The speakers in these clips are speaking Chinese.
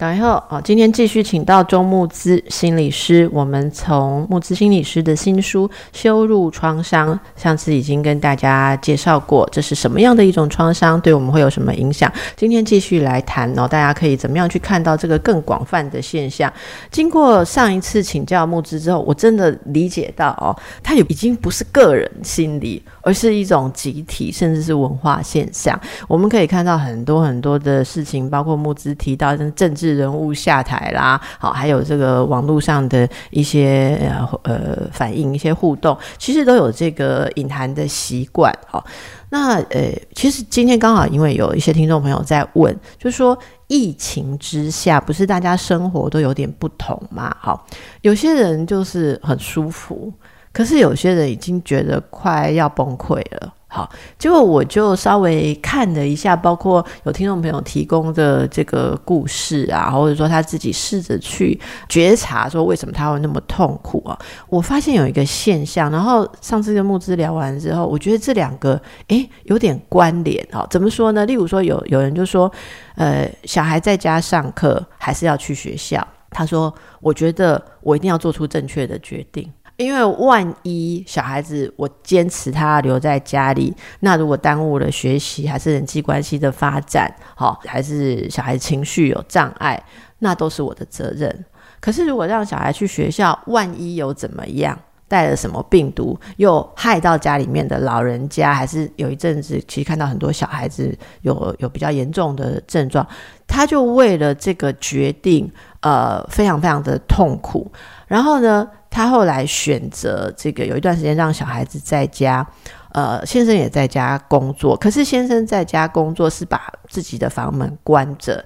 大家好，哦，今天继续请到周木之心理师。我们从木之心理师的新书《修入创伤》，上次已经跟大家介绍过，这是什么样的一种创伤，对我们会有什么影响。今天继续来谈哦，大家可以怎么样去看到这个更广泛的现象？经过上一次请教木之之后，我真的理解到哦，它也已经不是个人心理，而是一种集体，甚至是文化现象。我们可以看到很多很多的事情，包括木之提到政治。人物下台啦，好，还有这个网络上的一些呃反应、一些互动，其实都有这个隐含的习惯。好，那呃，其实今天刚好因为有一些听众朋友在问，就说疫情之下，不是大家生活都有点不同嘛？好，有些人就是很舒服，可是有些人已经觉得快要崩溃了。好，结果我就稍微看了一下，包括有听众朋友提供的这个故事啊，或者说他自己试着去觉察，说为什么他会那么痛苦啊？我发现有一个现象，然后上次跟木之聊完之后，我觉得这两个诶有点关联哦。怎么说呢？例如说有有人就说，呃，小孩在家上课还是要去学校？他说，我觉得我一定要做出正确的决定。因为万一小孩子我坚持他留在家里，那如果耽误了学习，还是人际关系的发展，好，还是小孩情绪有障碍，那都是我的责任。可是如果让小孩去学校，万一有怎么样，带了什么病毒，又害到家里面的老人家，还是有一阵子，其实看到很多小孩子有有比较严重的症状，他就为了这个决定，呃，非常非常的痛苦。然后呢？他后来选择这个，有一段时间让小孩子在家，呃，先生也在家工作。可是先生在家工作是把自己的房门关着，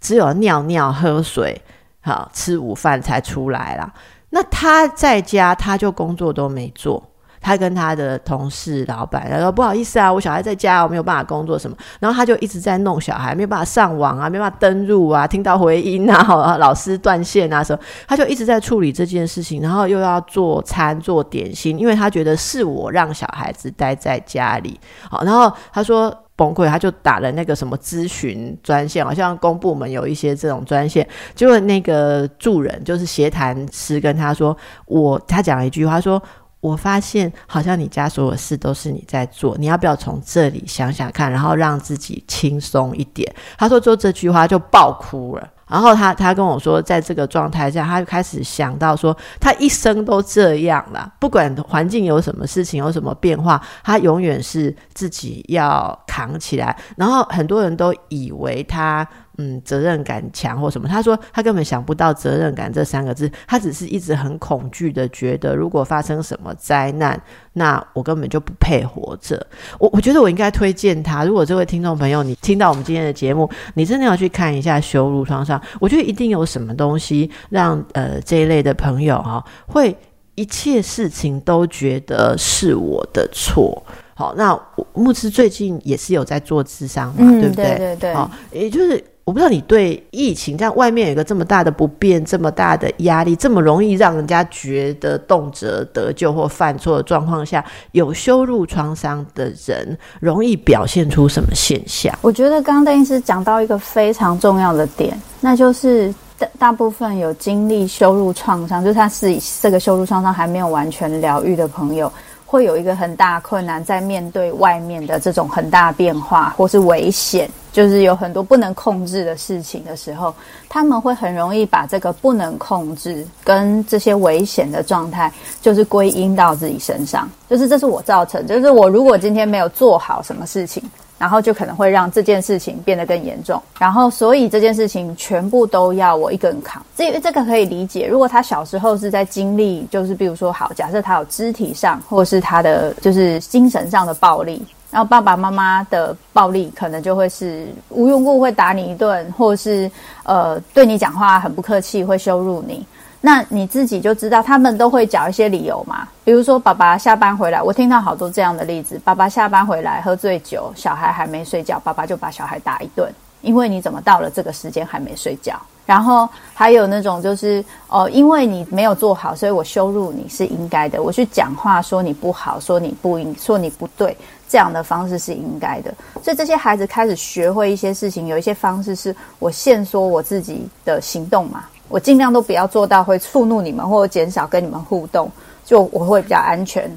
只有尿尿、喝水、好吃午饭才出来了。那他在家，他就工作都没做。他跟他的同事、老板他说：“不好意思啊，我小孩在家，我没有办法工作什么。”然后他就一直在弄小孩，没有办法上网啊，没办法登录啊，听到回音啊，老师断线啊什么，他就一直在处理这件事情，然后又要做餐、做点心，因为他觉得是我让小孩子待在家里。好，然后他说崩溃，他就打了那个什么咨询专线，好像公部门有一些这种专线，结果那个助人就是协谈师跟他说：“我，他讲了一句话说。”我发现好像你家所有事都是你在做，你要不要从这里想想看，然后让自己轻松一点？他说做这句话就爆哭了，然后他他跟我说，在这个状态下，他就开始想到说，他一生都这样了，不管环境有什么事情有什么变化，他永远是自己要扛起来。然后很多人都以为他。嗯，责任感强或什么？他说他根本想不到责任感这三个字，他只是一直很恐惧的觉得，如果发生什么灾难，那我根本就不配活着。我我觉得我应该推荐他。如果这位听众朋友你听到我们今天的节目，你真的要去看一下《羞辱创伤》，我觉得一定有什么东西让呃这一类的朋友哈，会一切事情都觉得是我的错。好，那牧师最近也是有在做智商嘛，对不对？对对对。好，也就是。我不知道你对疫情这样外面有个这么大的不便、这么大的压力、这么容易让人家觉得动辄得救或犯错的状况下，有羞辱创伤的人容易表现出什么现象？我觉得刚刚邓医师讲到一个非常重要的点，那就是大大部分有经历羞辱创伤，就是他是这个羞辱创伤还没有完全疗愈的朋友。会有一个很大困难，在面对外面的这种很大变化或是危险，就是有很多不能控制的事情的时候，他们会很容易把这个不能控制跟这些危险的状态，就是归因到自己身上，就是这是我造成，就是我如果今天没有做好什么事情。然后就可能会让这件事情变得更严重，然后所以这件事情全部都要我一个人扛。这这个可以理解。如果他小时候是在经历，就是比如说好，假设他有肢体上或者是他的就是精神上的暴力，然后爸爸妈妈的暴力可能就会是无缘故会打你一顿，或者是呃对你讲话很不客气，会羞辱你。那你自己就知道，他们都会找一些理由嘛。比如说，爸爸下班回来，我听到好多这样的例子：爸爸下班回来喝醉酒，小孩还没睡觉，爸爸就把小孩打一顿。因为你怎么到了这个时间还没睡觉？然后还有那种就是哦，因为你没有做好，所以我羞辱你是应该的。我去讲话说你不好，说你不应，说你不对，这样的方式是应该的。所以这些孩子开始学会一些事情，有一些方式是我现说我自己的行动嘛，我尽量都不要做到会触怒你们，或者减少跟你们互动，就我会比较安全。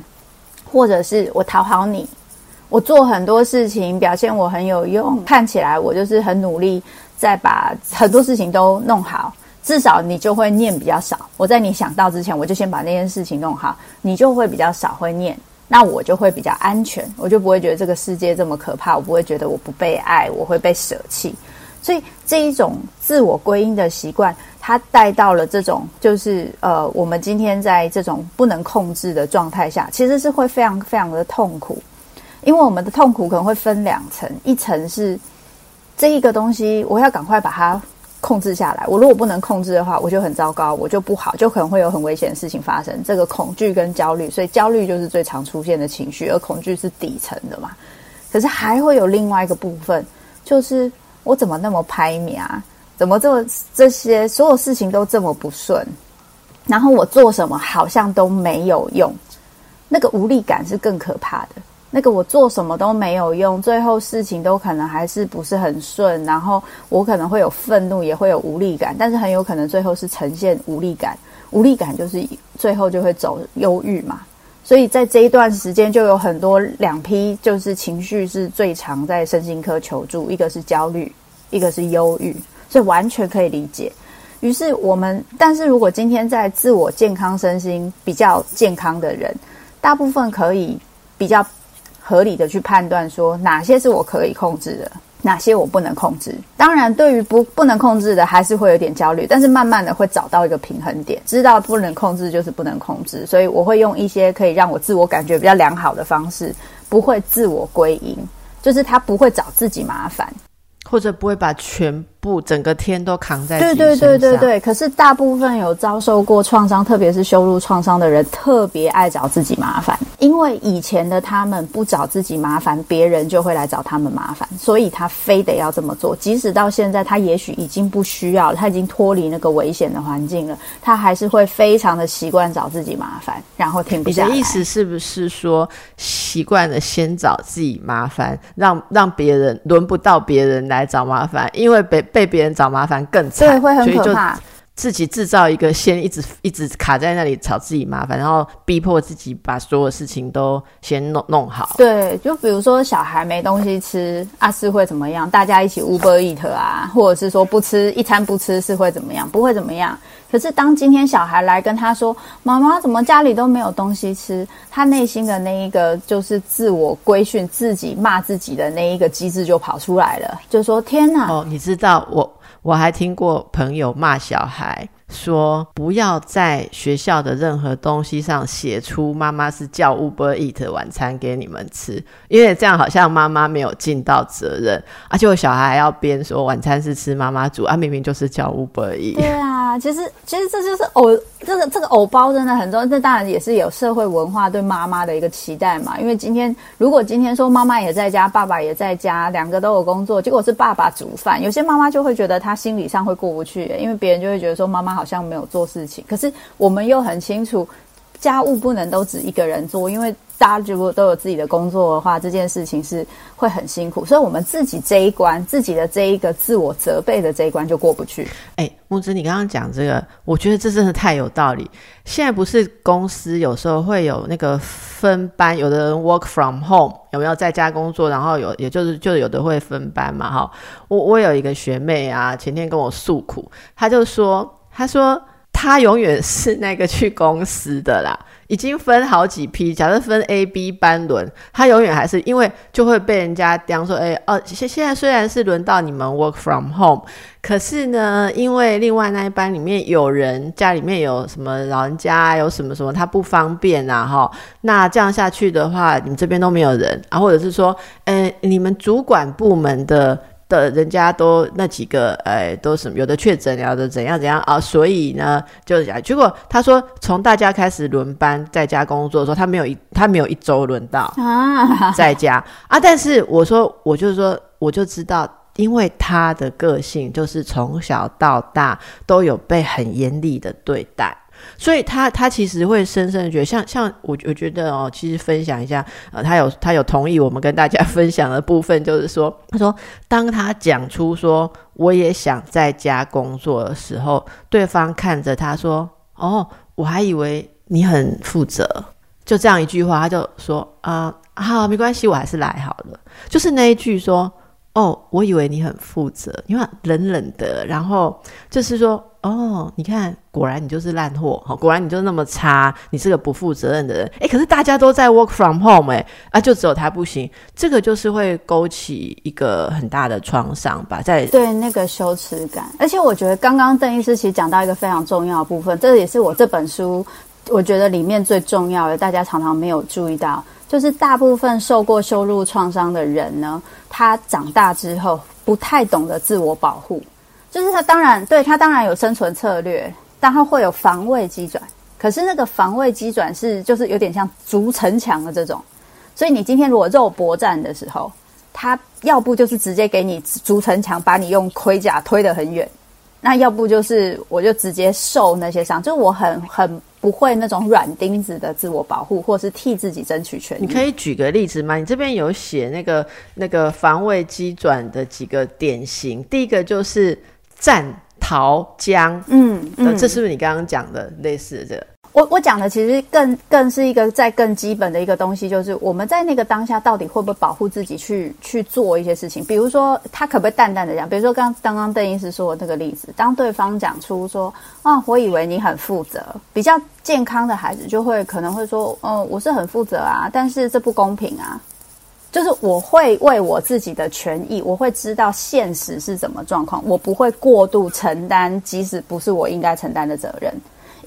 或者是我讨好你，我做很多事情表现我很有用，看起来我就是很努力。在把很多事情都弄好，至少你就会念比较少。我在你想到之前，我就先把那件事情弄好，你就会比较少会念，那我就会比较安全，我就不会觉得这个世界这么可怕，我不会觉得我不被爱，我会被舍弃。所以这一种自我归因的习惯，它带到了这种就是呃，我们今天在这种不能控制的状态下，其实是会非常非常的痛苦，因为我们的痛苦可能会分两层，一层是。这一个东西，我要赶快把它控制下来。我如果不能控制的话，我就很糟糕，我就不好，就可能会有很危险的事情发生。这个恐惧跟焦虑，所以焦虑就是最常出现的情绪，而恐惧是底层的嘛。可是还会有另外一个部分，就是我怎么那么拍米啊？怎么这么这些所有事情都这么不顺？然后我做什么好像都没有用，那个无力感是更可怕的。那个我做什么都没有用，最后事情都可能还是不是很顺，然后我可能会有愤怒，也会有无力感，但是很有可能最后是呈现无力感，无力感就是最后就会走忧郁嘛。所以在这一段时间就有很多两批，就是情绪是最常在身心科求助，一个是焦虑，一个是忧郁，所以完全可以理解。于是我们，但是如果今天在自我健康身心比较健康的人，大部分可以比较。合理的去判断，说哪些是我可以控制的，哪些我不能控制。当然，对于不不能控制的，还是会有点焦虑，但是慢慢的会找到一个平衡点，知道不能控制就是不能控制。所以我会用一些可以让我自我感觉比较良好的方式，不会自我归因，就是他不会找自己麻烦。或者不会把全部整个天都扛在对对对对对。可是大部分有遭受过创伤，特别是羞辱创伤的人，特别爱找自己麻烦。因为以前的他们不找自己麻烦，别人就会来找他们麻烦，所以他非得要这么做。即使到现在，他也许已经不需要了，他已经脱离那个危险的环境了，他还是会非常的习惯找自己麻烦，然后停不下来。你的意思是不是说，习惯了先找自己麻烦，让让别人轮不到别人来？来找麻烦，因为被被别人找麻烦更惨，对，会很可怕。自己制造一个先一直一直卡在那里找自己麻烦，然后逼迫自己把所有事情都先弄弄好。对，就比如说小孩没东西吃，啊是会怎么样？大家一起 Uber Eat 啊，或者是说不吃一餐不吃是会怎么样？不会怎么样。可是当今天小孩来跟他说：“妈妈怎么家里都没有东西吃？”他内心的那一个就是自我规训、自己骂自己的那一个机制就跑出来了，就说：“天哪！”哦，你知道我。我还听过朋友骂小孩说：“不要在学校的任何东西上写出妈妈是叫 Uber Eat 晚餐给你们吃，因为这样好像妈妈没有尽到责任。而且我小孩还要编说晚餐是吃妈妈煮，啊，明明就是叫 Uber Eat。”对啊，其实其实这就是偶这个这个偶包真的很重要。这当然也是有社会文化对妈妈的一个期待嘛。因为今天如果今天说妈妈也在家，爸爸也在家，两个都有工作，结果是爸爸煮饭，有些妈妈就会觉得她。心理上会过不去，因为别人就会觉得说妈妈好像没有做事情。可是我们又很清楚，家务不能都只一个人做，因为大家如果都有自己的工作的话，这件事情是会很辛苦。所以，我们自己这一关，自己的这一个自我责备的这一关就过不去。哎，木子，你刚刚讲这个，我觉得这真的太有道理。现在不是公司有时候会有那个分班，有的人 work from home。有没有在家工作？然后有，也就是就有的会分班嘛，哈。我我有一个学妹啊，前天跟我诉苦，她就说，他说他永远是那个去公司的啦，已经分好几批，假设分 A、B 班轮，他永远还是因为就会被人家刁说，哎哦，现现在虽然是轮到你们 work from home。可是呢，因为另外那一班里面有人家里面有什么老人家，有什么什么他不方便啊，哈，那这样下去的话，你们这边都没有人啊，或者是说，呃，你们主管部门的的人家都那几个，呃，都什么有的确诊，有的怎样怎样啊，所以呢，就讲，结果他说从大家开始轮班在家工作的时候，他没有一他没有一周轮到啊在家啊，但是我说我就是说我就知道。因为他的个性就是从小到大都有被很严厉的对待。所以他他其实会深深的觉得，像像我我觉得哦，其实分享一下，呃，他有他有同意我们跟大家分享的部分，就是说，他说，当他讲出说我也想在家工作的时候，对方看着他说，哦，我还以为你很负责，就这样一句话，他就说啊，好，没关系，我还是来好了，就是那一句说，哦，我以为你很负责，因为冷冷的，然后就是说。哦，你看，果然你就是烂货，哈，果然你就那么差，你是个不负责任的人，哎，可是大家都在 work from home，哎，啊，就只有他不行，这个就是会勾起一个很大的创伤吧，在对那个羞耻感，而且我觉得刚刚邓医师其实讲到一个非常重要的部分，这也是我这本书我觉得里面最重要的，大家常常没有注意到，就是大部分受过羞辱创伤的人呢，他长大之后不太懂得自我保护。就是他当然对他当然有生存策略，但他会有防卫机转。可是那个防卫机转是就是有点像筑城墙的这种，所以你今天如果肉搏战的时候，他要不就是直接给你筑城墙，把你用盔甲推得很远，那要不就是我就直接受那些伤，就是我很很不会那种软钉子的自我保护，或是替自己争取权利。你可以举个例子吗？你这边有写那个那个防卫机转的几个典型，第一个就是。战逃僵，嗯，这是不是你刚刚讲的类似的？这个我我讲的其实更更是一个在更基本的一个东西，就是我们在那个当下到底会不会保护自己去去做一些事情？比如说，他可不可以淡淡的讲？比如说，刚刚刚邓医师说的那个例子，当对方讲出说啊，我以为你很负责，比较健康的孩子就会可能会说，嗯，我是很负责啊，但是这不公平啊。就是我会为我自己的权益，我会知道现实是怎么状况，我不会过度承担，即使不是我应该承担的责任，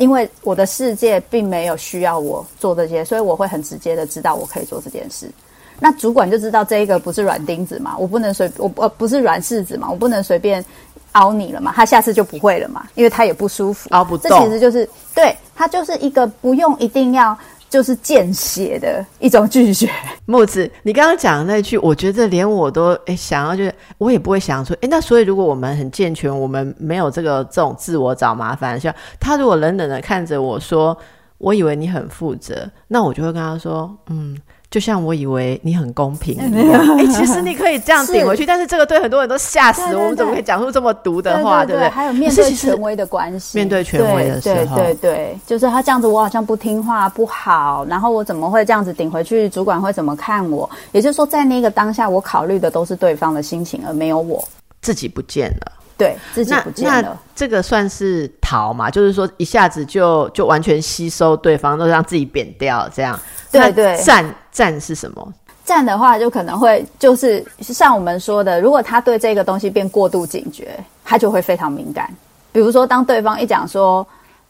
因为我的世界并没有需要我做这些，所以我会很直接的知道我可以做这件事。那主管就知道这一个不是软钉子嘛，我不能随我呃不是软柿子嘛，我不能随便凹你了嘛，他下次就不会了嘛，因为他也不舒服，凹不动。这其实就是对他就是一个不用一定要。就是见血的一种拒绝。木子，你刚刚讲的那句，我觉得连我都诶想要，就是我也不会想说，诶，那所以如果我们很健全，我们没有这个这种自我找麻烦，像他如果冷冷的看着我说，我以为你很负责，那我就会跟他说，嗯。就像我以为你很公平一样，哎，其实你可以这样顶回去，但是这个对很多人都吓死。我们怎么可以讲出这么毒的话，对不对？还有面对权威的关系，面对权威的时候，对对对，就是他这样子，我好像不听话不好，然后我怎么会这样子顶回去？主管会怎么看我？也就是说，在那个当下，我考虑的都是对方的心情，而没有我自己不见了。对，自己不见了。这个算是逃嘛？就是说一下子就就完全吸收对方，都让自己扁掉，这样。对对，战战是什么？战的话，就可能会就是像我们说的，如果他对这个东西变过度警觉，他就会非常敏感。比如说，当对方一讲说：“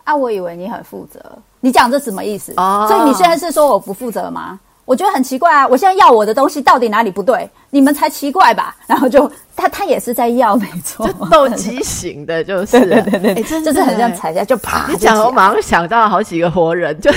啊，我以为你很负责，你讲这什么意思？”哦，所以你现在是说我不负责吗？我觉得很奇怪啊！我现在要我的东西到底哪里不对？你们才奇怪吧？然后就他他也是在要，没错，斗鸡型的，就是对对 对，就是很像踩下就啪。你讲我马上想到好几个活人，就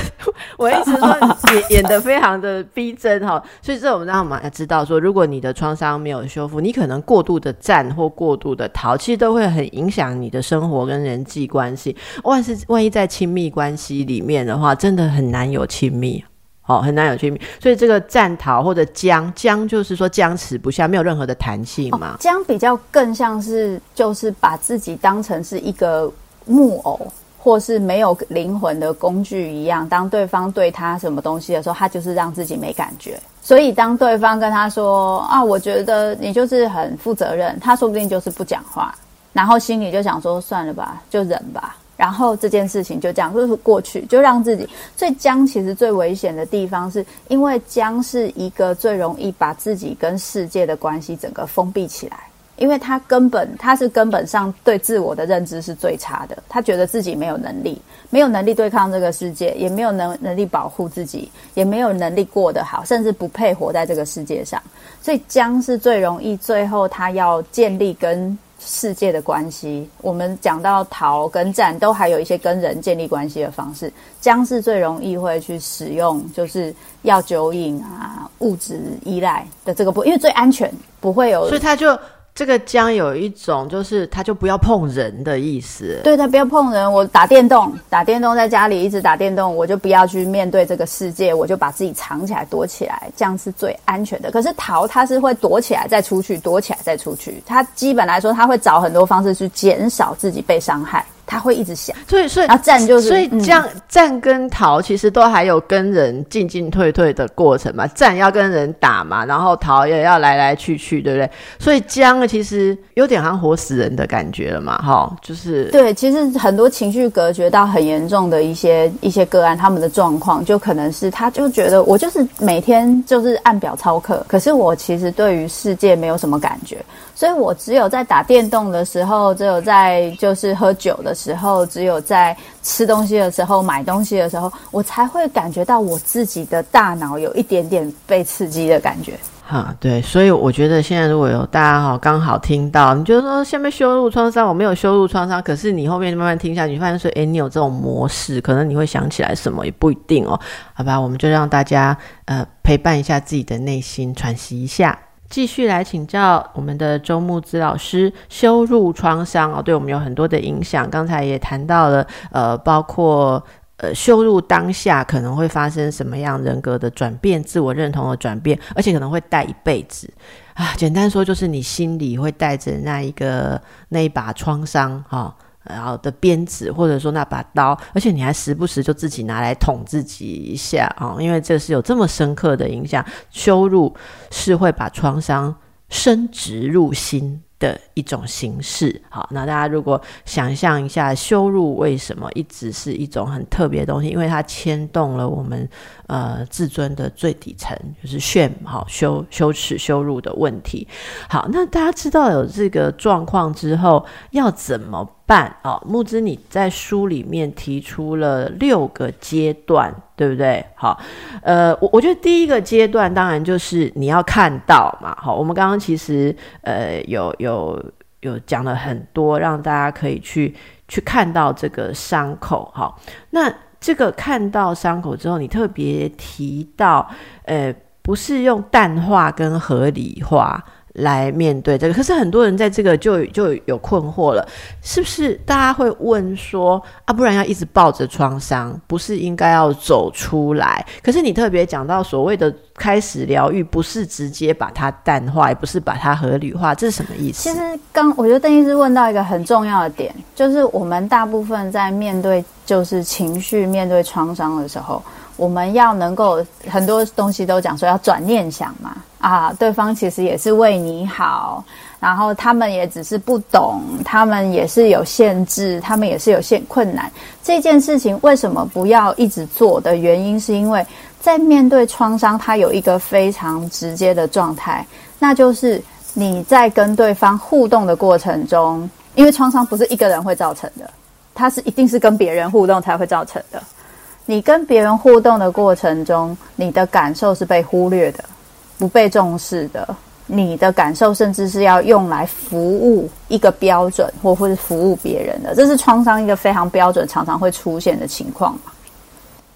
我一直说演演的非常的逼真哈。所以这我们让我们要知道说，如果你的创伤没有修复，你可能过度的战或过度的逃，其实都会很影响你的生活跟人际关系。万是万一在亲密关系里面的话，真的很难有亲密。好，很难有区别，所以这个战逃或者僵僵，就是说僵持不下，没有任何的弹性嘛。僵比较更像是，就是把自己当成是一个木偶，或是没有灵魂的工具一样。当对方对他什么东西的时候，他就是让自己没感觉。所以当对方跟他说啊，我觉得你就是很负责任，他说不定就是不讲话，然后心里就想说算了吧，就忍吧。然后这件事情就这样就是过去，就让自己。所以僵其实最危险的地方，是因为僵是一个最容易把自己跟世界的关系整个封闭起来，因为他根本他是根本上对自我的认知是最差的，他觉得自己没有能力，没有能力对抗这个世界，也没有能能力保护自己，也没有能力过得好，甚至不配活在这个世界上。所以僵是最容易最后他要建立跟。世界的关系，我们讲到逃跟战，都还有一些跟人建立关系的方式。僵是最容易会去使用，就是要酒瘾啊、物质依赖的这个不，因为最安全，不会有。所以他就这个姜有一种就是它就不要碰人的意思，对它不要碰人。我打电动，打电动在家里一直打电动，我就不要去面对这个世界，我就把自己藏起来躲起来，这样是最安全的。可是桃，它是会躲起来再出去，躲起来再出去，它基本来说它会找很多方式去减少自己被伤害。他会一直想，所以所以然后战就是，所以这样战跟逃其实都还有跟人进进退退的过程嘛。战要跟人打嘛，然后逃也要来来去去，对不对？所以僵其实有点好像活死人的感觉了嘛，哈，就是对。其实很多情绪隔绝到很严重的一些一些个案，他们的状况就可能是他就觉得我就是每天就是按表操课，可是我其实对于世界没有什么感觉。所以我只有在打电动的时候，只有在就是喝酒的时候，只有在吃东西的时候、买东西的时候，我才会感觉到我自己的大脑有一点点被刺激的感觉。哈，对，所以我觉得现在如果有大家哈刚好听到，你觉得说下面修入创伤，我没有修入创伤，可是你后面慢慢听下去，发现说，哎，你有这种模式，可能你会想起来什么也不一定哦。好吧，我们就让大家呃陪伴一下自己的内心，喘息一下。继续来请教我们的周木子老师，羞辱创伤哦，对我们有很多的影响。刚才也谈到了，呃，包括呃羞辱当下可能会发生什么样人格的转变、自我认同的转变，而且可能会带一辈子啊。简单说，就是你心里会带着那一个那一把创伤哈。然后的鞭子，或者说那把刀，而且你还时不时就自己拿来捅自己一下啊，因为这是有这么深刻的影响，羞辱是会把创伤深植入心。的一种形式，好，那大家如果想象一下，羞辱为什么一直是一种很特别的东西？因为它牵动了我们呃自尊的最底层，就是 shame，好羞羞耻羞辱的问题。好，那大家知道有这个状况之后，要怎么办？哦，木之你在书里面提出了六个阶段。对不对？好，呃，我我觉得第一个阶段当然就是你要看到嘛。好，我们刚刚其实呃有有有讲了很多，让大家可以去去看到这个伤口。好，那这个看到伤口之后，你特别提到，呃，不是用淡化跟合理化。来面对这个，可是很多人在这个就就有困惑了，是不是？大家会问说啊，不然要一直抱着创伤，不是应该要走出来？可是你特别讲到所谓的开始疗愈，不是直接把它淡化，也不是把它合理化，这是什么意思？其实刚我觉得邓医师问到一个很重要的点，就是我们大部分在面对就是情绪、面对创伤的时候。我们要能够很多东西都讲说要转念想嘛，啊，对方其实也是为你好，然后他们也只是不懂，他们也是有限制，他们也是有限困难。这件事情为什么不要一直做的原因，是因为在面对创伤，它有一个非常直接的状态，那就是你在跟对方互动的过程中，因为创伤不是一个人会造成的，它是一定是跟别人互动才会造成的。你跟别人互动的过程中，你的感受是被忽略的，不被重视的。你的感受甚至是要用来服务一个标准，或或是服务别人的，这是创伤一个非常标准、常常会出现的情况嘛？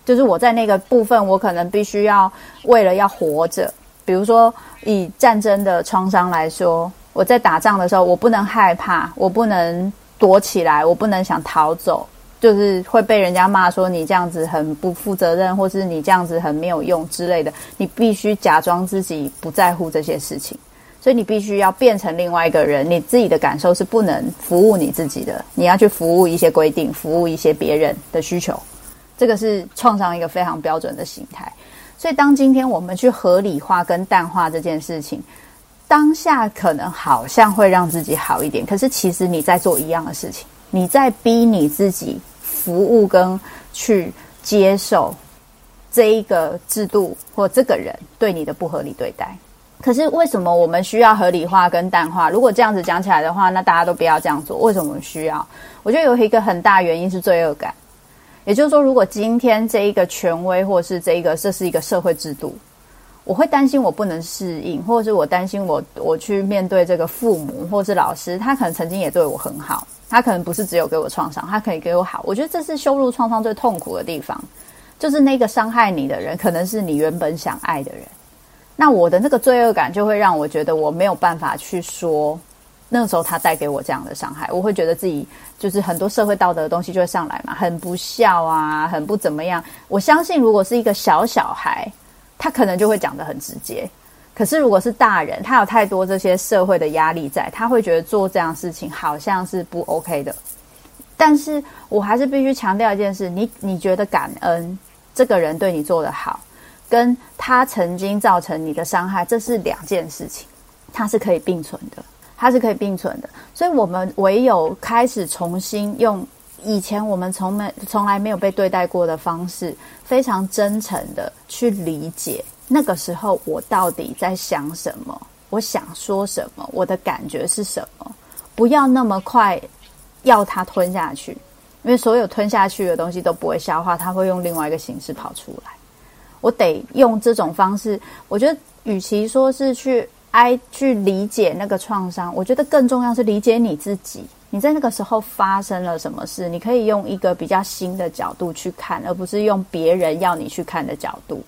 就是我在那个部分，我可能必须要为了要活着，比如说以战争的创伤来说，我在打仗的时候，我不能害怕，我不能躲起来，我不能想逃走。就是会被人家骂说你这样子很不负责任，或是你这样子很没有用之类的。你必须假装自己不在乎这些事情，所以你必须要变成另外一个人。你自己的感受是不能服务你自己的，你要去服务一些规定，服务一些别人的需求。这个是创伤一个非常标准的形态。所以当今天我们去合理化跟淡化这件事情，当下可能好像会让自己好一点，可是其实你在做一样的事情。你在逼你自己服务跟去接受这一个制度或这个人对你的不合理对待。可是为什么我们需要合理化跟淡化？如果这样子讲起来的话，那大家都不要这样做。为什么我们需要？我觉得有一个很大原因是罪恶感。也就是说，如果今天这一个权威或是这一个这是一个社会制度，我会担心我不能适应，或者是我担心我我去面对这个父母或是老师，他可能曾经也对我很好。他可能不是只有给我创伤，他可以给我好。我觉得这是羞辱创伤最痛苦的地方，就是那个伤害你的人，可能是你原本想爱的人。那我的那个罪恶感就会让我觉得我没有办法去说那个时候他带给我这样的伤害，我会觉得自己就是很多社会道德的东西就会上来嘛，很不孝啊，很不怎么样。我相信如果是一个小小孩，他可能就会讲的很直接。可是如果是大人，他有太多这些社会的压力在，他会觉得做这样事情好像是不 OK 的。但是我还是必须强调一件事：你你觉得感恩这个人对你做的好，跟他曾经造成你的伤害，这是两件事情，它是可以并存的，它是可以并存的。所以，我们唯有开始重新用以前我们从没从来没有被对待过的方式，非常真诚的去理解那个时候我到底在想什么，我想说什么，我的感觉是什么，不要那么快。要它吞下去，因为所有吞下去的东西都不会消化，它会用另外一个形式跑出来。我得用这种方式。我觉得，与其说是去哀去理解那个创伤，我觉得更重要是理解你自己。你在那个时候发生了什么事？你可以用一个比较新的角度去看，而不是用别人要你去看的角度，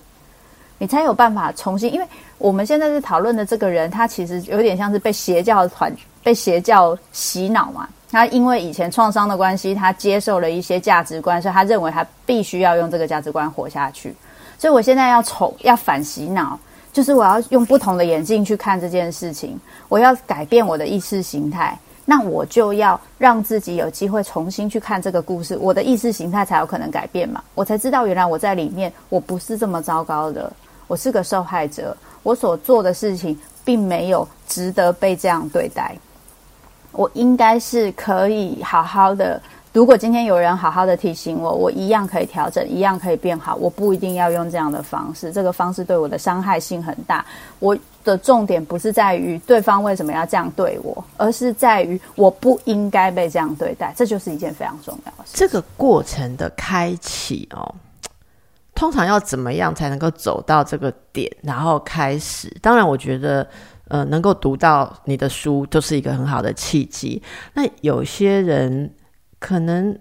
你才有办法重新。因为我们现在是讨论的这个人，他其实有点像是被邪教团、被邪教洗脑嘛。他因为以前创伤的关系，他接受了一些价值观，所以他认为他必须要用这个价值观活下去。所以我现在要从要反洗脑，就是我要用不同的眼镜去看这件事情，我要改变我的意识形态。那我就要让自己有机会重新去看这个故事，我的意识形态才有可能改变嘛。我才知道原来我在里面我不是这么糟糕的，我是个受害者，我所做的事情并没有值得被这样对待。我应该是可以好好的。如果今天有人好好的提醒我，我一样可以调整，一样可以变好。我不一定要用这样的方式，这个方式对我的伤害性很大。我的重点不是在于对方为什么要这样对我，而是在于我不应该被这样对待。这就是一件非常重要的事。这个过程的开启哦，通常要怎么样才能够走到这个点，然后开始？当然，我觉得。呃，能够读到你的书，就是一个很好的契机。那有些人可能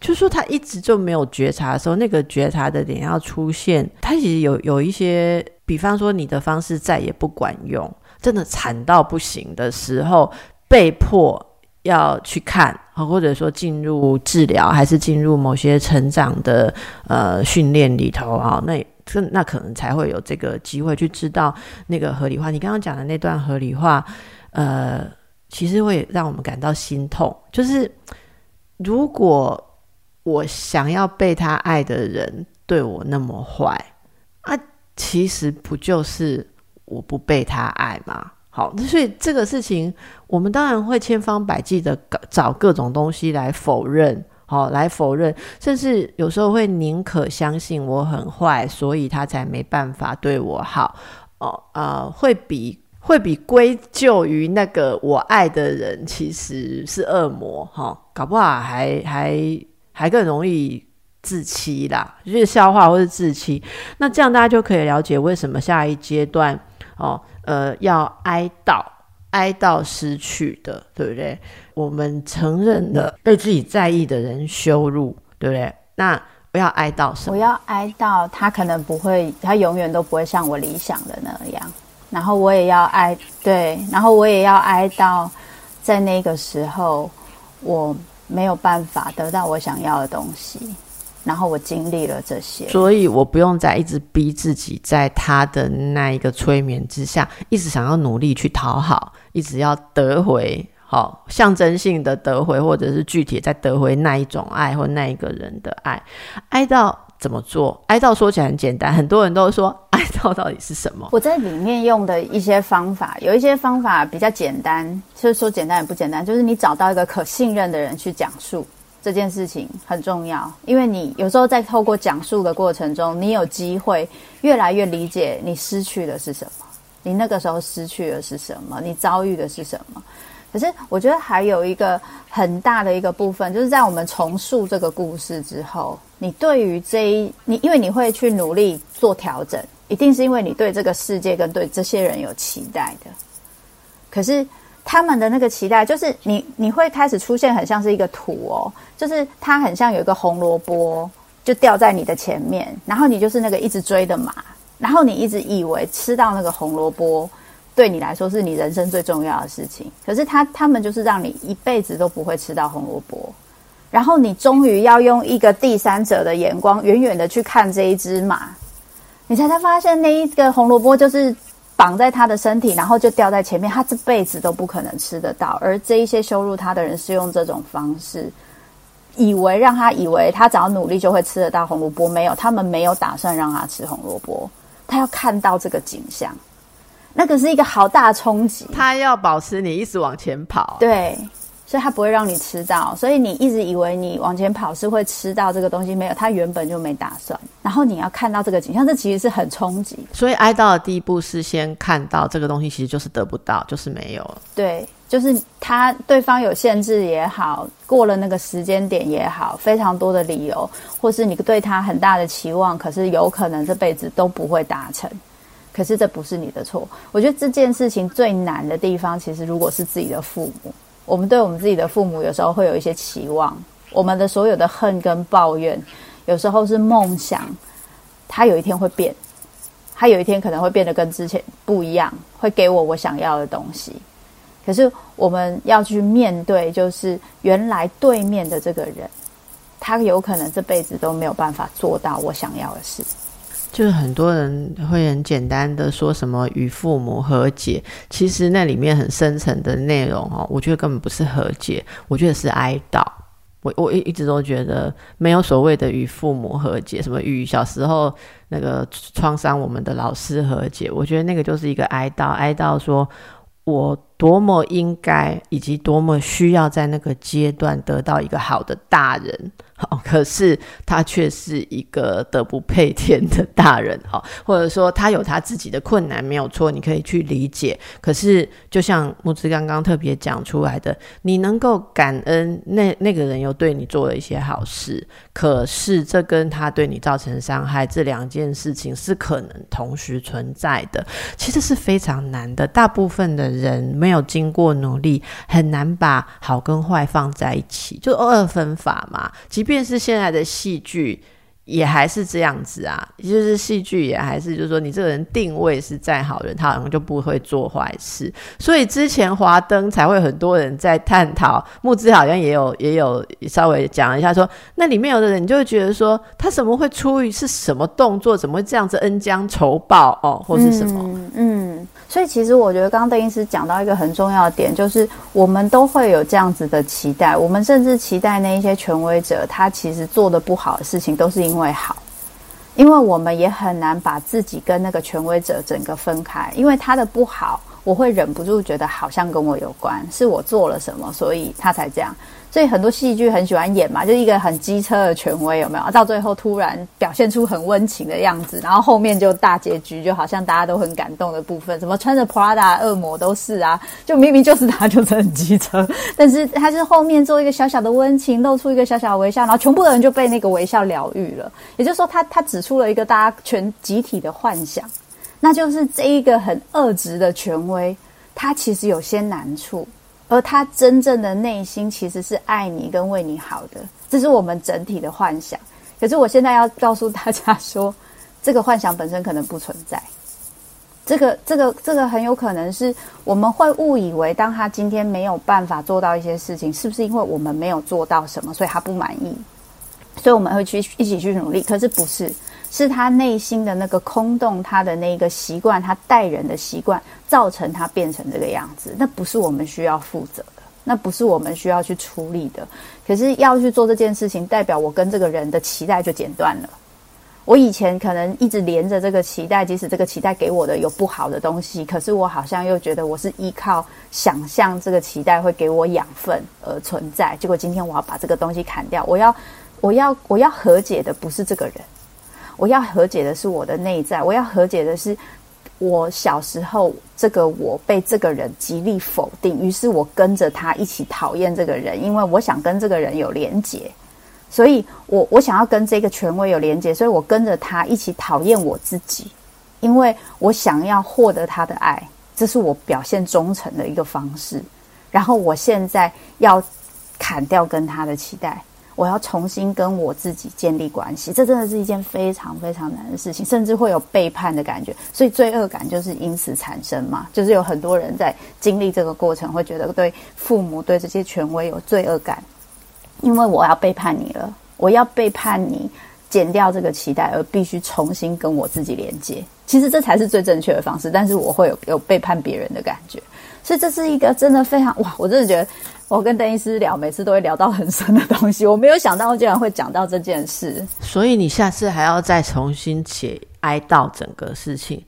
就说他一直就没有觉察的时候，那个觉察的点要出现，他其实有有一些，比方说你的方式再也不管用，真的惨到不行的时候，被迫要去看，或者说进入治疗，还是进入某些成长的呃训练里头啊，那。那可能才会有这个机会去知道那个合理化。你刚刚讲的那段合理化，呃，其实会让我们感到心痛。就是如果我想要被他爱的人对我那么坏，啊，其实不就是我不被他爱吗？好，所以这个事情，我们当然会千方百计的找各种东西来否认。好，来否认，甚至有时候会宁可相信我很坏，所以他才没办法对我好。哦，呃，会比会比归咎于那个我爱的人其实是恶魔，哈，搞不好还还还更容易自欺啦，就是消化或是自欺。那这样大家就可以了解为什么下一阶段，哦，呃，要哀悼。哀悼失去的，对不对？我们承认的被自己在意的人羞辱，对不对？那我要哀悼什么？我要哀悼他可能不会，他永远都不会像我理想的那样。然后我也要哀，对，然后我也要哀悼，在那个时候我没有办法得到我想要的东西。然后我经历了这些，所以我不用再一直逼自己，在他的那一个催眠之下，一直想要努力去讨好，一直要得回好象征性的得回，或者是具体再得回那一种爱或那一个人的爱。哀悼怎么做？哀悼说起来很简单，很多人都说哀悼到底是什么？我在里面用的一些方法，有一些方法比较简单，就是说简单也不简单，就是你找到一个可信任的人去讲述。这件事情很重要，因为你有时候在透过讲述的过程中，你有机会越来越理解你失去的是什么，你那个时候失去的是什么，你遭遇的是什么。可是我觉得还有一个很大的一个部分，就是在我们重塑这个故事之后，你对于这一你，因为你会去努力做调整，一定是因为你对这个世界跟对这些人有期待的。可是。他们的那个期待，就是你你会开始出现很像是一个图哦，就是它很像有一个红萝卜就掉在你的前面，然后你就是那个一直追的马，然后你一直以为吃到那个红萝卜，对你来说是你人生最重要的事情。可是他他们就是让你一辈子都不会吃到红萝卜，然后你终于要用一个第三者的眼光，远远的去看这一只马，你才才发现那一个红萝卜就是绑在他的身体，然后就掉在前面，他这辈子都不可能吃得到。而这一些羞辱他的人是用这种方式。以为让他以为他只要努力就会吃得到红萝卜，没有，他们没有打算让他吃红萝卜，他要看到这个景象，那个是一个好大冲击。他要保持你一直往前跑，对，所以他不会让你吃到，所以你一直以为你往前跑是会吃到这个东西，没有，他原本就没打算。然后你要看到这个景象，这其实是很冲击。所以哀悼的第一步是先看到这个东西，其实就是得不到，就是没有。对。就是他对方有限制也好，过了那个时间点也好，非常多的理由，或是你对他很大的期望，可是有可能这辈子都不会达成。可是这不是你的错。我觉得这件事情最难的地方，其实如果是自己的父母，我们对我们自己的父母有时候会有一些期望，我们的所有的恨跟抱怨，有时候是梦想，他有一天会变，他有一天可能会变得跟之前不一样，会给我我想要的东西。可是我们要去面对，就是原来对面的这个人，他有可能这辈子都没有办法做到我想要的事。就是很多人会很简单的说什么与父母和解，其实那里面很深层的内容哦，我觉得根本不是和解，我觉得是哀悼。我我一一直都觉得没有所谓的与父母和解，什么与小时候那个创伤我们的老师和解，我觉得那个就是一个哀悼，哀悼说我。多么应该，以及多么需要在那个阶段得到一个好的大人。好，可是他却是一个德不配天的大人，哈，或者说他有他自己的困难，没有错，你可以去理解。可是，就像木子刚刚特别讲出来的，你能够感恩那那个人又对你做了一些好事，可是这跟他对你造成伤害这两件事情是可能同时存在的，其实是非常难的。大部分的人没有经过努力，很难把好跟坏放在一起，就二分法嘛。即便是现在的戏剧，也还是这样子啊，就是戏剧也还是，就是说你这个人定位是再好人，他好像就不会做坏事。所以之前华灯才会很多人在探讨，木之好像也有也有稍微讲一下，说那里面有的人你就会觉得说，他怎么会出于是什么动作，怎么会这样子恩将仇报哦，或是什么？嗯。所以，其实我觉得刚刚邓医师讲到一个很重要的点，就是我们都会有这样子的期待，我们甚至期待那一些权威者，他其实做的不好的事情都是因为好，因为我们也很难把自己跟那个权威者整个分开，因为他的不好，我会忍不住觉得好像跟我有关，是我做了什么，所以他才这样。所以很多戏剧很喜欢演嘛，就一个很机车的权威，有没有？到最后突然表现出很温情的样子，然后后面就大结局，就好像大家都很感动的部分，什么穿着 Prada 恶魔都是啊，就明明就是他就是很机车，但是他是后面做一个小小的温情，露出一个小小的微笑，然后全部的人就被那个微笑疗愈了。也就是说，他他指出了一个大家全集体的幻想，那就是这一个很恶质的权威，他其实有些难处。而他真正的内心其实是爱你跟为你好的，这是我们整体的幻想。可是我现在要告诉大家说，这个幻想本身可能不存在。这个、这个、这个很有可能是我们会误以为，当他今天没有办法做到一些事情，是不是因为我们没有做到什么，所以他不满意？所以我们会去一起去努力。可是不是。是他内心的那个空洞，他的那个习惯，他待人的习惯，造成他变成这个样子。那不是我们需要负责的，那不是我们需要去处理的。可是要去做这件事情，代表我跟这个人的期待就剪断了。我以前可能一直连着这个期待，即使这个期待给我的有不好的东西，可是我好像又觉得我是依靠想象这个期待会给我养分而存在。结果今天我要把这个东西砍掉，我要，我要，我要和解的不是这个人。我要和解的是我的内在，我要和解的是我小时候这个我被这个人极力否定，于是我跟着他一起讨厌这个人，因为我想跟这个人有连结，所以我我想要跟这个权威有连结，所以我跟着他一起讨厌我自己，因为我想要获得他的爱，这是我表现忠诚的一个方式。然后我现在要砍掉跟他的期待。我要重新跟我自己建立关系，这真的是一件非常非常难的事情，甚至会有背叛的感觉，所以罪恶感就是因此产生嘛。就是有很多人在经历这个过程，会觉得对父母、对这些权威有罪恶感，因为我要背叛你了，我要背叛你，减掉这个期待，而必须重新跟我自己连接。其实这才是最正确的方式，但是我会有有背叛别人的感觉，所以这是一个真的非常哇，我真的觉得。我跟邓医师聊，每次都会聊到很深的东西。我没有想到竟然会讲到这件事，所以你下次还要再重新写哀悼整个事情，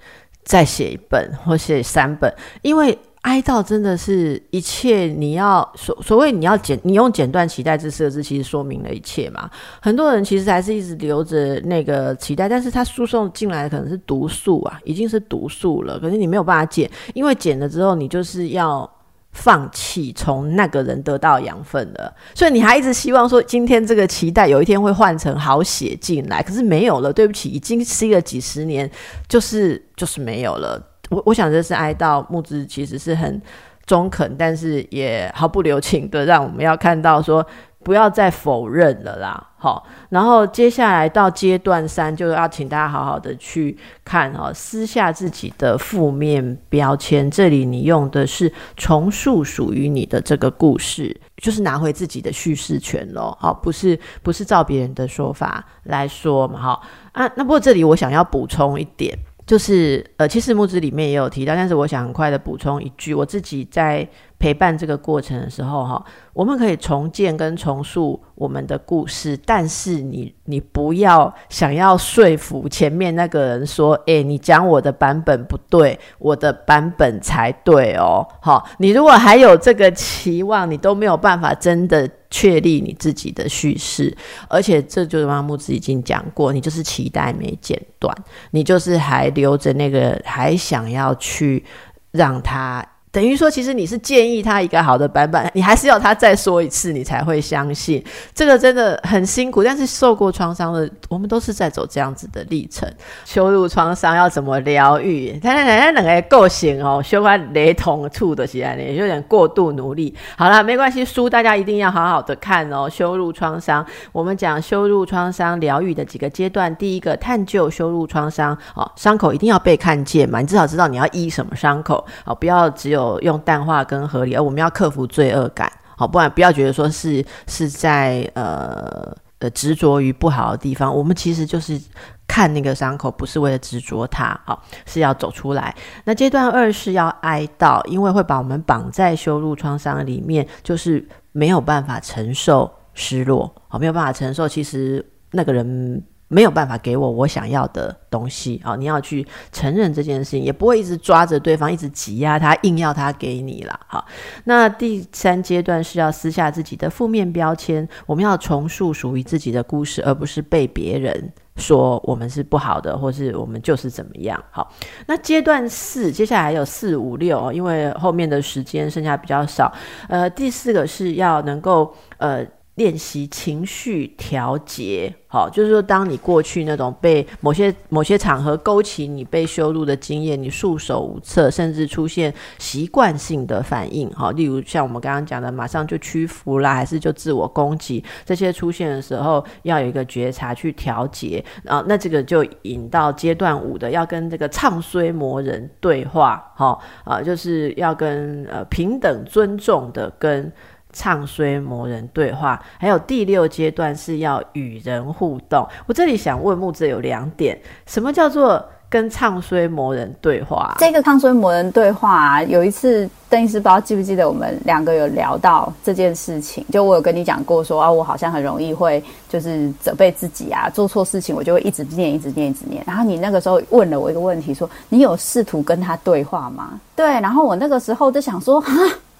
再写一本或写三本，因为哀悼真的是一切。你要所所谓你要剪，你用剪断脐带这四个字，其实说明了一切嘛。很多人其实还是一直留着那个脐带，但是他输送进来的可能是毒素啊，已经是毒素了。可是你没有办法剪，因为剪了之后，你就是要。放弃从那个人得到养分了，所以你还一直希望说，今天这个脐带有一天会换成好血进来，可是没有了，对不起，已经吸了几十年，就是就是没有了。我我想这是哀悼木子，其实是很中肯，但是也毫不留情的让我们要看到说。不要再否认了啦，好，然后接下来到阶段三，就要请大家好好的去看哈，撕下自己的负面标签。这里你用的是重塑属于你的这个故事，就是拿回自己的叙事权喽，好，不是不是照别人的说法来说嘛，哈啊，那不过这里我想要补充一点。就是呃，其实木子里面也有提到，但是我想很快的补充一句，我自己在陪伴这个过程的时候，哈，我们可以重建跟重塑我们的故事，但是你你不要想要说服前面那个人说，哎，你讲我的版本不对，我的版本才对哦，好，你如果还有这个期望，你都没有办法真的。确立你自己的叙事，而且这就是妈木子已经讲过，你就是脐带没剪断，你就是还留着那个，还想要去让他。等于说，其实你是建议他一个好的版本，你还是要他再说一次，你才会相信。这个真的很辛苦，但是受过创伤的，我们都是在走这样子的历程。羞辱创伤要怎么疗愈？他那那两个够型哦，修完雷同处的起来呢，有点过度努力。好了，没关系，书大家一定要好好的看哦。羞辱创伤，我们讲羞辱创伤疗愈的几个阶段。第一个，探究羞辱创伤哦，伤口一定要被看见嘛，你至少知道你要医什么伤口哦，不要只有。用淡化跟合理，而我们要克服罪恶感，好，不然不要觉得说是是在呃呃执着于不好的地方，我们其实就是看那个伤口，不是为了执着它，好，是要走出来。那阶段二是要哀悼，因为会把我们绑在羞辱创伤里面，就是没有办法承受失落，好，没有办法承受，其实那个人。没有办法给我我想要的东西啊！你要去承认这件事情，也不会一直抓着对方，一直挤压他，硬要他给你了。好，那第三阶段是要撕下自己的负面标签，我们要重塑属于自己的故事，而不是被别人说我们是不好的，或是我们就是怎么样。好，那阶段四，接下来还有四五六，因为后面的时间剩下比较少。呃，第四个是要能够呃。练习情绪调节，好，就是说，当你过去那种被某些某些场合勾起你被羞辱的经验，你束手无策，甚至出现习惯性的反应，好，例如像我们刚刚讲的，马上就屈服啦，还是就自我攻击，这些出现的时候，要有一个觉察去调节，啊，那这个就引到阶段五的，要跟这个唱衰魔人对话，哈，啊，就是要跟呃平等尊重的跟。唱衰魔人对话，还有第六阶段是要与人互动。我这里想问木子有两点：什么叫做跟唱衰魔人对话？这个唱衰魔人对话，有一次邓医师不知道记不记得，我们两个有聊到这件事情。就我有跟你讲过，说啊，我好像很容易会就是责备自己啊，做错事情我就会一直念、一直念、一直念。然后你那个时候问了我一个问题，说你有试图跟他对话吗？对，然后我那个时候就想说啊。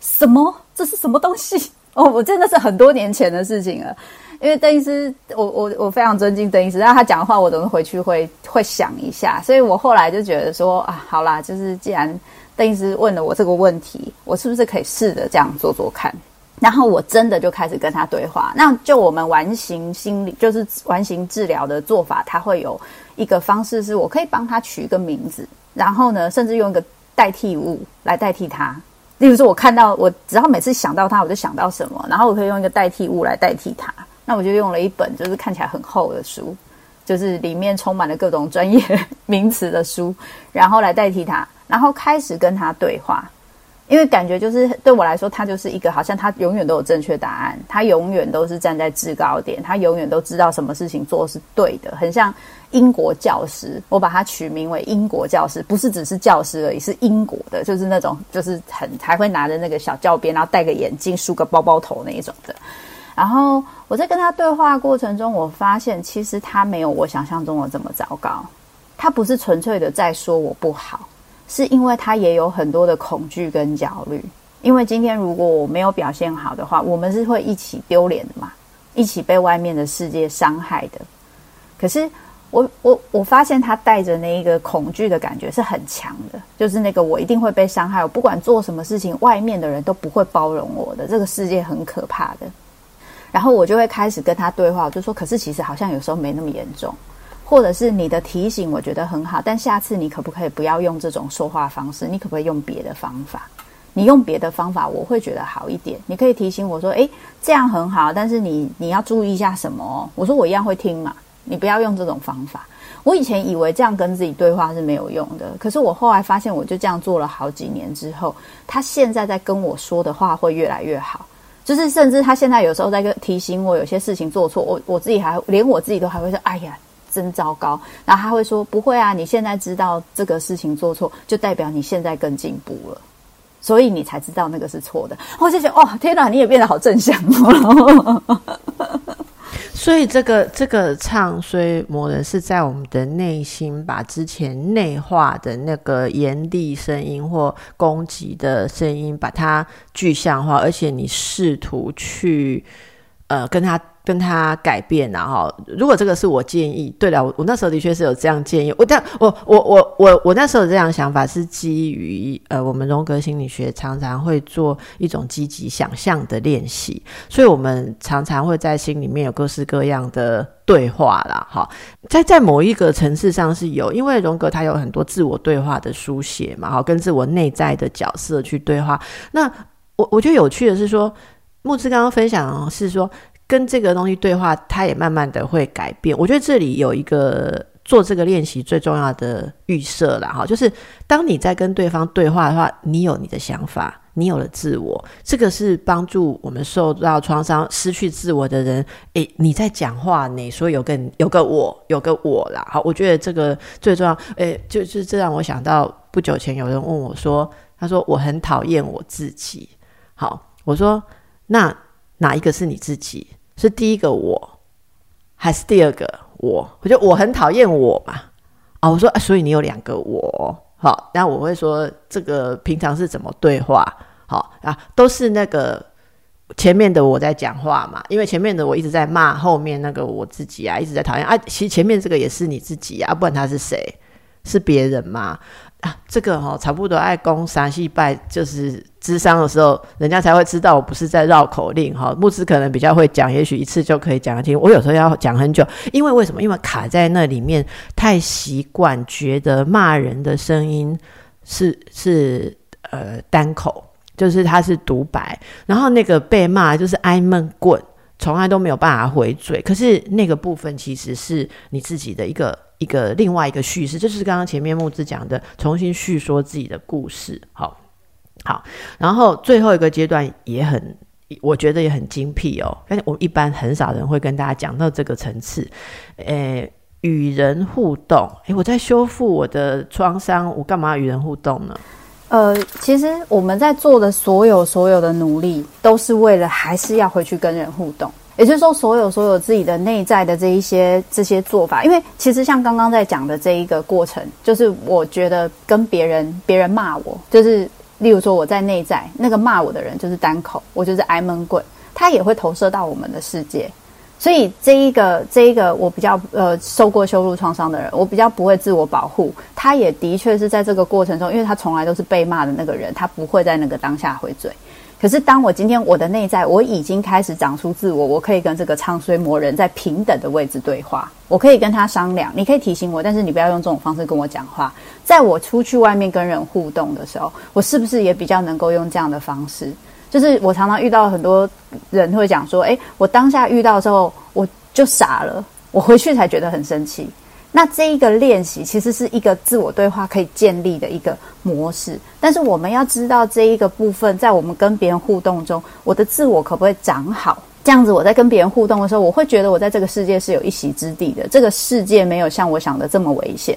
什么？这是什么东西？哦，我真的是很多年前的事情了。因为邓医师，我我我非常尊敬邓医师，然他讲的话，我总是回去会会想一下。所以我后来就觉得说啊，好啦，就是既然邓医师问了我这个问题，我是不是可以试着这样做做看？然后我真的就开始跟他对话。那就我们完形心理，就是完形治疗的做法，它会有一个方式，是我可以帮他取一个名字，然后呢，甚至用一个代替物来代替他。例如说，我看到我只要每次想到他，我就想到什么，然后我可以用一个代替物来代替他。那我就用了一本就是看起来很厚的书，就是里面充满了各种专业名词的书，然后来代替他，然后开始跟他对话。因为感觉就是对我来说，他就是一个好像他永远都有正确答案，他永远都是站在制高点，他永远都知道什么事情做是对的，很像英国教师。我把它取名为英国教师，不是只是教师而已，是英国的，就是那种就是很还会拿着那个小教鞭，然后戴个眼镜，梳个包包头那一种的。然后我在跟他对话过程中，我发现其实他没有我想象中的这么糟糕，他不是纯粹的在说我不好。是因为他也有很多的恐惧跟焦虑，因为今天如果我没有表现好的话，我们是会一起丢脸的嘛，一起被外面的世界伤害的。可是我我我发现他带着那一个恐惧的感觉是很强的，就是那个我一定会被伤害，我不管做什么事情，外面的人都不会包容我的，这个世界很可怕的。然后我就会开始跟他对话，我就说，可是其实好像有时候没那么严重。或者是你的提醒，我觉得很好，但下次你可不可以不要用这种说话方式？你可不可以用别的方法？你用别的方法，我会觉得好一点。你可以提醒我说：“诶，这样很好，但是你你要注意一下什么？”我说：“我一样会听嘛，你不要用这种方法。”我以前以为这样跟自己对话是没有用的，可是我后来发现，我就这样做了好几年之后，他现在在跟我说的话会越来越好，就是甚至他现在有时候在跟提醒我有些事情做错，我我自己还连我自己都还会说：“哎呀。”真糟糕，然后他会说：“不会啊，你现在知道这个事情做错，就代表你现在更进步了，所以你才知道那个是错的。”我就觉得：“哦，天哪，你也变得好正向哦。”所以这个这个唱衰魔人是在我们的内心把之前内化的那个严厉声音或攻击的声音，把它具象化，而且你试图去呃跟他。跟他改变，然后如果这个是我建议，对了，我我那时候的确是有这样建议。我但我我我我我那时候这样想法是基于呃，我们荣格心理学常常会做一种积极想象的练习，所以我们常常会在心里面有各式各样的对话啦。哈，在在某一个层次上是有，因为荣格他有很多自我对话的书写嘛，哈，跟自我内在的角色去对话。那我我觉得有趣的是说，木之刚刚分享是说。跟这个东西对话，它也慢慢的会改变。我觉得这里有一个做这个练习最重要的预设了哈，就是当你在跟对方对话的话，你有你的想法，你有了自我，这个是帮助我们受到创伤、失去自我的人。诶，你在讲话，你说有个有个我，有个我啦。好，我觉得这个最重要。诶，就是这让我想到不久前有人问我说，他说我很讨厌我自己。好，我说那哪一个是你自己？是第一个我，还是第二个我？我觉得我很讨厌我嘛。啊，我说啊，所以你有两个我，好，那我会说这个平常是怎么对话？好啊，都是那个前面的我在讲话嘛，因为前面的我一直在骂后面那个我自己啊，一直在讨厌啊。其实前面这个也是你自己啊，不管他是谁，是别人吗？啊，这个哈差不多爱攻三戏拜，就是智商的时候，人家才会知道我不是在绕口令哈。牧师可能比较会讲，也许一次就可以讲得清。我有时候要讲很久，因为为什么？因为卡在那里面，太习惯觉得骂人的声音是是呃单口，就是他是独白，然后那个被骂就是挨闷棍，从来都没有办法回嘴。可是那个部分其实是你自己的一个。一个另外一个叙事，这是刚刚前面木子讲的，重新叙说自己的故事。好，好，然后最后一个阶段也很，我觉得也很精辟哦。但是我一般很少人会跟大家讲到这个层次。诶，与人互动。诶，我在修复我的创伤，我干嘛与人互动呢？呃，其实我们在做的所有所有的努力，都是为了还是要回去跟人互动。也就是说，所有所有自己的内在的这一些这些做法，因为其实像刚刚在讲的这一个过程，就是我觉得跟别人别人骂我，就是例如说我在内在那个骂我的人就是单口，我就是挨闷棍，他也会投射到我们的世界。所以这一个这一个我比较呃受过羞辱创伤的人，我比较不会自我保护，他也的确是在这个过程中，因为他从来都是被骂的那个人，他不会在那个当下回嘴。可是，当我今天我的内在我已经开始长出自我，我可以跟这个唱衰魔人在平等的位置对话，我可以跟他商量。你可以提醒我，但是你不要用这种方式跟我讲话。在我出去外面跟人互动的时候，我是不是也比较能够用这样的方式？就是我常常遇到很多人会讲说，诶，我当下遇到之后我就傻了，我回去才觉得很生气。那这一个练习其实是一个自我对话可以建立的一个模式，但是我们要知道这一个部分，在我们跟别人互动中，我的自我可不可以长好？这样子，我在跟别人互动的时候，我会觉得我在这个世界是有一席之地的。这个世界没有像我想的这么危险，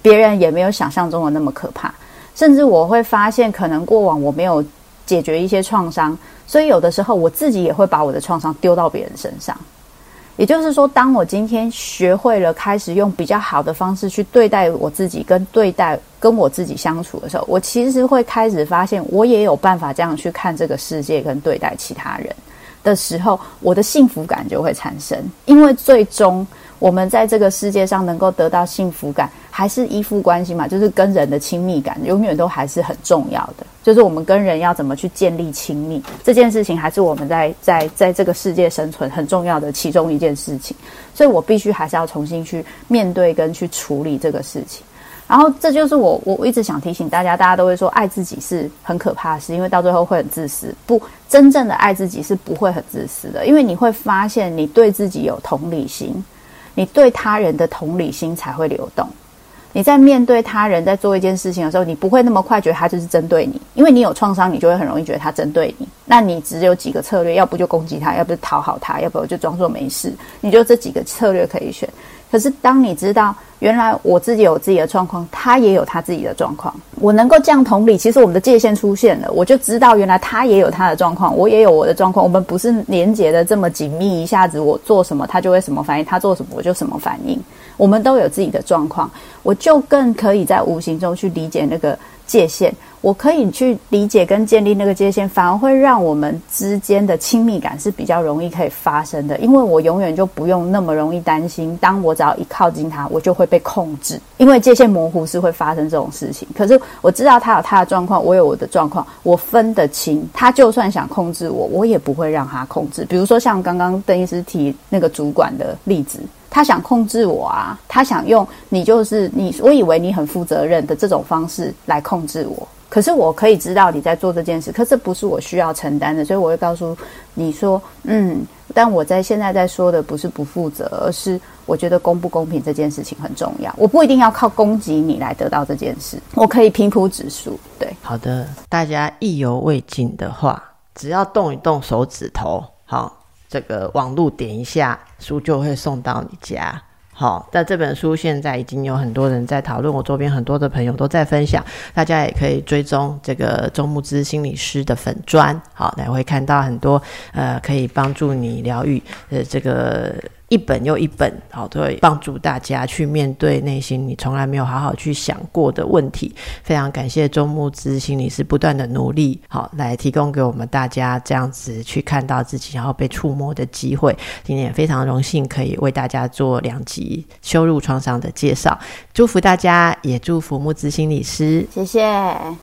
别人也没有想象中的那么可怕。甚至我会发现，可能过往我没有解决一些创伤，所以有的时候我自己也会把我的创伤丢到别人身上。也就是说，当我今天学会了开始用比较好的方式去对待我自己，跟对待跟我自己相处的时候，我其实会开始发现，我也有办法这样去看这个世界，跟对待其他人。的时候，我的幸福感就会产生。因为最终，我们在这个世界上能够得到幸福感，还是依附关系嘛，就是跟人的亲密感，永远都还是很重要的。就是我们跟人要怎么去建立亲密这件事情，还是我们在在在这个世界生存很重要的其中一件事情。所以我必须还是要重新去面对跟去处理这个事情。然后这就是我我一直想提醒大家，大家都会说爱自己是很可怕的事，因为到最后会很自私。不，真正的爱自己是不会很自私的，因为你会发现你对自己有同理心，你对他人的同理心才会流动。你在面对他人在做一件事情的时候，你不会那么快觉得他就是针对你，因为你有创伤，你就会很容易觉得他针对你。那你只有几个策略，要不就攻击他，要不就讨好他，要不就装作没事。你就这几个策略可以选。可是，当你知道原来我自己有自己的状况，他也有他自己的状况，我能够这样同理，其实我们的界限出现了，我就知道原来他也有他的状况，我也有我的状况，我们不是连接的这么紧密，一下子我做什么他就会什么反应，他做什么我就什么反应，我们都有自己的状况，我就更可以在无形中去理解那个界限。我可以去理解跟建立那个界限，反而会让我们之间的亲密感是比较容易可以发生的，因为我永远就不用那么容易担心，当我只要一靠近他，我就会被控制，因为界限模糊是会发生这种事情。可是我知道他有他的状况，我有我的状况，我分得清。他就算想控制我，我也不会让他控制。比如说像刚刚邓医师提那个主管的例子，他想控制我啊，他想用你就是你，我以为你很负责任的这种方式来控制我。可是我可以知道你在做这件事，可这不是我需要承担的，所以我会告诉你说，嗯，但我在现在在说的不是不负责，而是我觉得公不公平这件事情很重要，我不一定要靠攻击你来得到这件事，我可以平铺指数。对，好的，大家意犹未尽的话，只要动一动手指头，好，这个网络点一下，书就会送到你家。好，那这本书现在已经有很多人在讨论，我周边很多的朋友都在分享，大家也可以追踪这个周木之心理师的粉砖，好，来会看到很多呃可以帮助你疗愈的这个。一本又一本，好，都会帮助大家去面对内心你从来没有好好去想过的问题。非常感谢周木之心理师不断的努力，好，来提供给我们大家这样子去看到自己然后被触摸的机会。今天也非常荣幸可以为大家做两集羞辱创伤的介绍，祝福大家，也祝福木之心理师，谢谢。